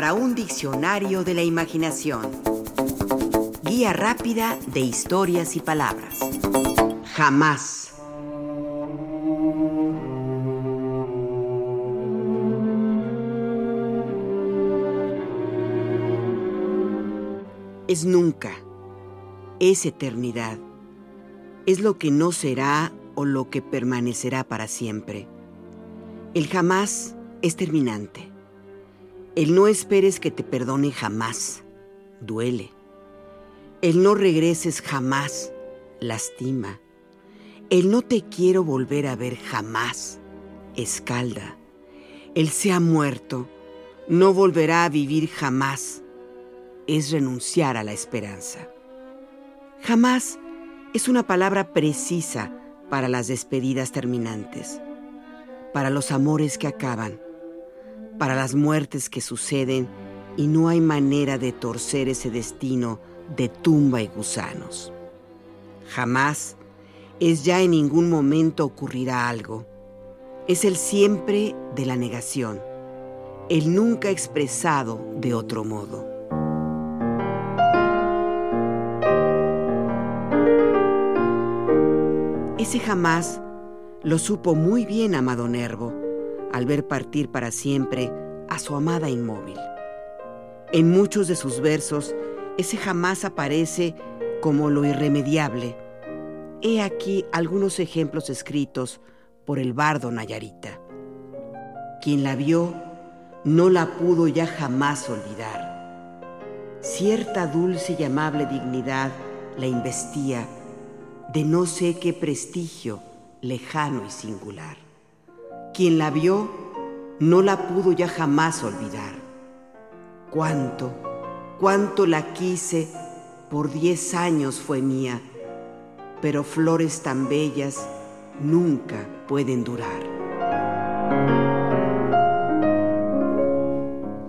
para un diccionario de la imaginación. Guía rápida de historias y palabras. Jamás. Es nunca. Es eternidad. Es lo que no será o lo que permanecerá para siempre. El jamás es terminante. El no esperes que te perdone jamás. Duele. El no regreses jamás. Lastima. El no te quiero volver a ver jamás. Escalda. El se ha muerto. No volverá a vivir jamás. Es renunciar a la esperanza. Jamás es una palabra precisa para las despedidas terminantes para los amores que acaban, para las muertes que suceden y no hay manera de torcer ese destino de tumba y gusanos. Jamás es ya en ningún momento ocurrirá algo. Es el siempre de la negación, el nunca expresado de otro modo. Ese jamás lo supo muy bien Amado Nervo al ver partir para siempre a su amada inmóvil. En muchos de sus versos, ese jamás aparece como lo irremediable. He aquí algunos ejemplos escritos por el bardo Nayarita. Quien la vio no la pudo ya jamás olvidar. Cierta dulce y amable dignidad la investía de no sé qué prestigio lejano y singular. Quien la vio no la pudo ya jamás olvidar. Cuánto, cuánto la quise, por diez años fue mía, pero flores tan bellas nunca pueden durar.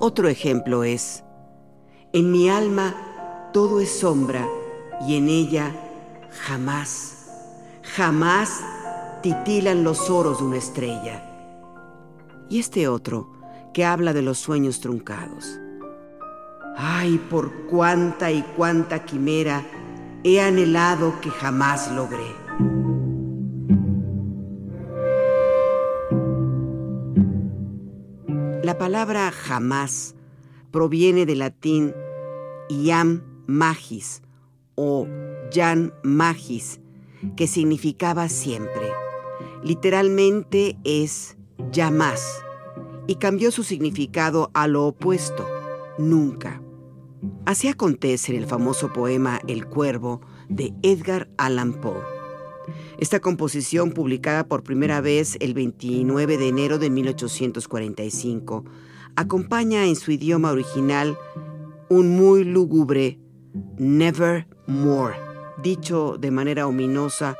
Otro ejemplo es, en mi alma todo es sombra y en ella jamás, jamás titilan los oros de una estrella. Y este otro, que habla de los sueños truncados. Ay, por cuánta y cuánta quimera he anhelado que jamás logré. La palabra jamás proviene del latín iam magis o jan magis, que significaba siempre literalmente es ya más, y cambió su significado a lo opuesto, nunca. Así acontece en el famoso poema El Cuervo de Edgar Allan Poe. Esta composición, publicada por primera vez el 29 de enero de 1845, acompaña en su idioma original un muy lúgubre Never More, dicho de manera ominosa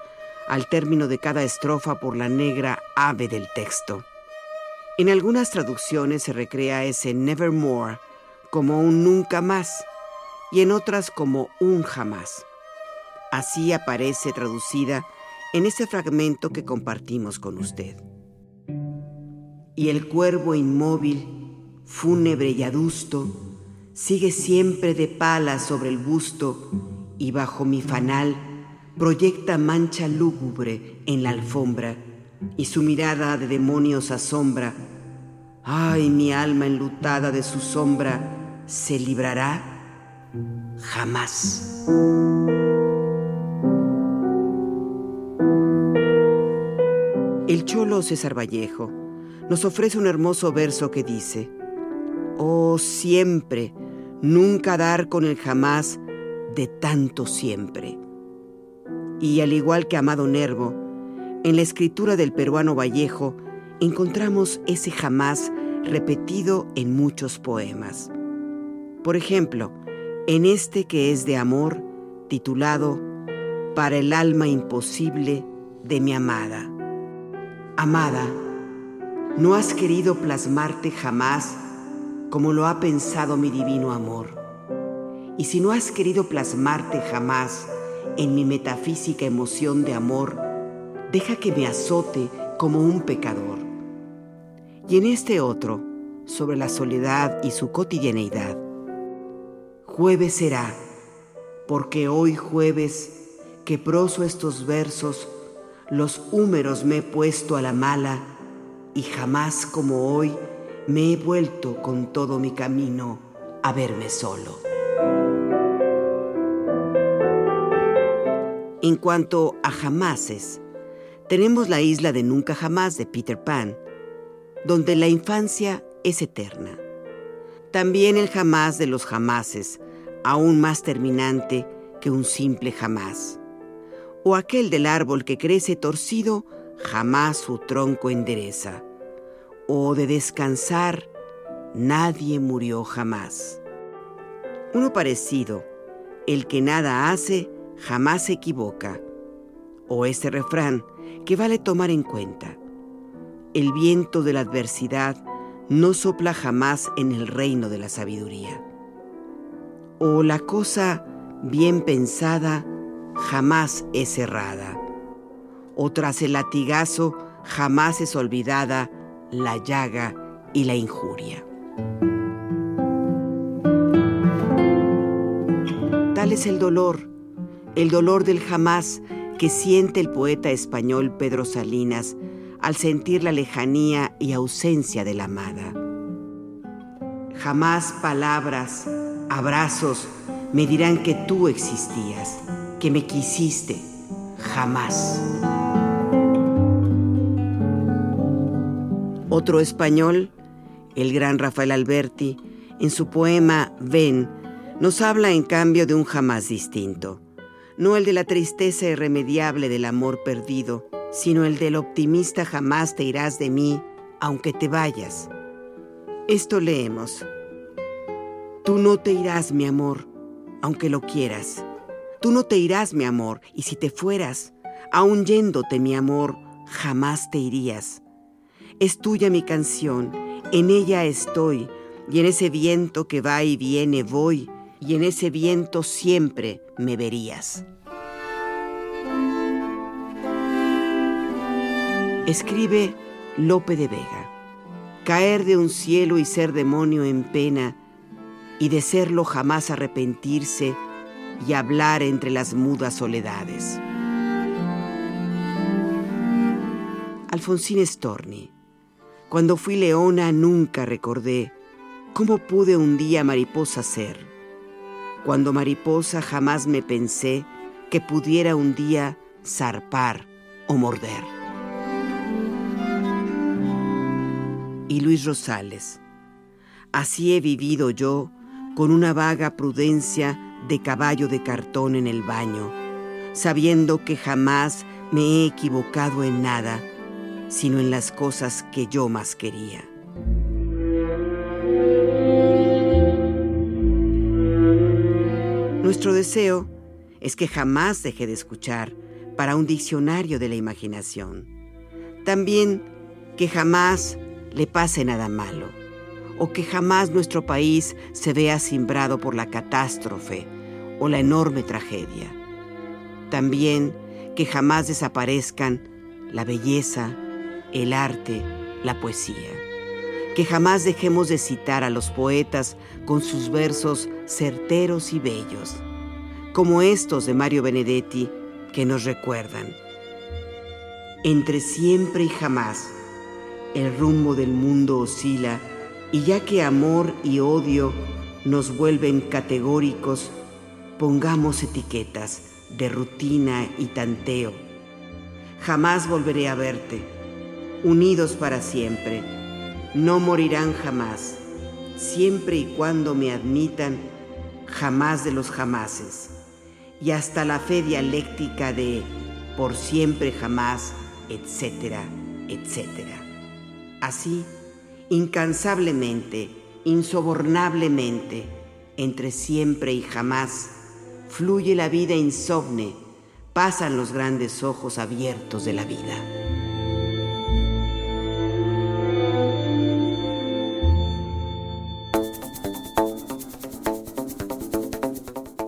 al término de cada estrofa por la negra ave del texto. En algunas traducciones se recrea ese nevermore como un nunca más y en otras como un jamás. Así aparece traducida en ese fragmento que compartimos con usted. Y el cuervo inmóvil, fúnebre y adusto, sigue siempre de pala sobre el busto y bajo mi fanal proyecta mancha lúgubre en la alfombra y su mirada de demonios asombra. Ay, mi alma enlutada de su sombra, ¿se librará? Jamás. El cholo César Vallejo nos ofrece un hermoso verso que dice, Oh, siempre, nunca dar con el jamás de tanto siempre. Y al igual que Amado Nervo, en la escritura del peruano Vallejo encontramos ese jamás repetido en muchos poemas. Por ejemplo, en este que es de amor, titulado Para el alma imposible de mi amada. Amada, no has querido plasmarte jamás como lo ha pensado mi divino amor. Y si no has querido plasmarte jamás en mi metafísica emoción de amor, deja que me azote como un pecador. Y en este otro, sobre la soledad y su cotidianeidad. Jueves será, porque hoy jueves que proso estos versos, los húmeros me he puesto a la mala y jamás como hoy me he vuelto con todo mi camino a verme solo. En cuanto a jamases, tenemos la isla de Nunca Jamás de Peter Pan, donde la infancia es eterna. También el jamás de los jamases, aún más terminante que un simple jamás. O aquel del árbol que crece torcido, jamás su tronco endereza. O de descansar, nadie murió jamás. Uno parecido, el que nada hace, jamás se equivoca. O ese refrán que vale tomar en cuenta. El viento de la adversidad no sopla jamás en el reino de la sabiduría. O la cosa bien pensada jamás es errada. O tras el latigazo jamás es olvidada la llaga y la injuria. Tal es el dolor, el dolor del jamás que siente el poeta español Pedro Salinas al sentir la lejanía y ausencia de la amada. Jamás palabras, abrazos me dirán que tú existías, que me quisiste, jamás. Otro español, el gran Rafael Alberti, en su poema Ven, nos habla en cambio de un jamás distinto, no el de la tristeza irremediable del amor perdido, sino el del optimista jamás te irás de mí, aunque te vayas. Esto leemos. Tú no te irás, mi amor, aunque lo quieras. Tú no te irás, mi amor, y si te fueras, aun yéndote, mi amor, jamás te irías. Es tuya mi canción, en ella estoy, y en ese viento que va y viene voy, y en ese viento siempre me verías. Escribe Lope de Vega. Caer de un cielo y ser demonio en pena, y de serlo jamás arrepentirse y hablar entre las mudas soledades. Alfonsín Storni. Cuando fui leona nunca recordé cómo pude un día mariposa ser. Cuando mariposa jamás me pensé que pudiera un día zarpar o morder. y Luis Rosales. Así he vivido yo con una vaga prudencia de caballo de cartón en el baño, sabiendo que jamás me he equivocado en nada, sino en las cosas que yo más quería. Nuestro deseo es que jamás deje de escuchar para un diccionario de la imaginación. También que jamás le pase nada malo, o que jamás nuestro país se vea simbrado por la catástrofe o la enorme tragedia. También que jamás desaparezcan la belleza, el arte, la poesía. Que jamás dejemos de citar a los poetas con sus versos certeros y bellos, como estos de Mario Benedetti que nos recuerdan. Entre siempre y jamás, el rumbo del mundo oscila y ya que amor y odio nos vuelven categóricos, pongamos etiquetas de rutina y tanteo. Jamás volveré a verte, unidos para siempre, no morirán jamás, siempre y cuando me admitan jamás de los jamases, y hasta la fe dialéctica de por siempre jamás, etcétera, etcétera. Así, incansablemente, insobornablemente, entre siempre y jamás, fluye la vida insomne, pasan los grandes ojos abiertos de la vida.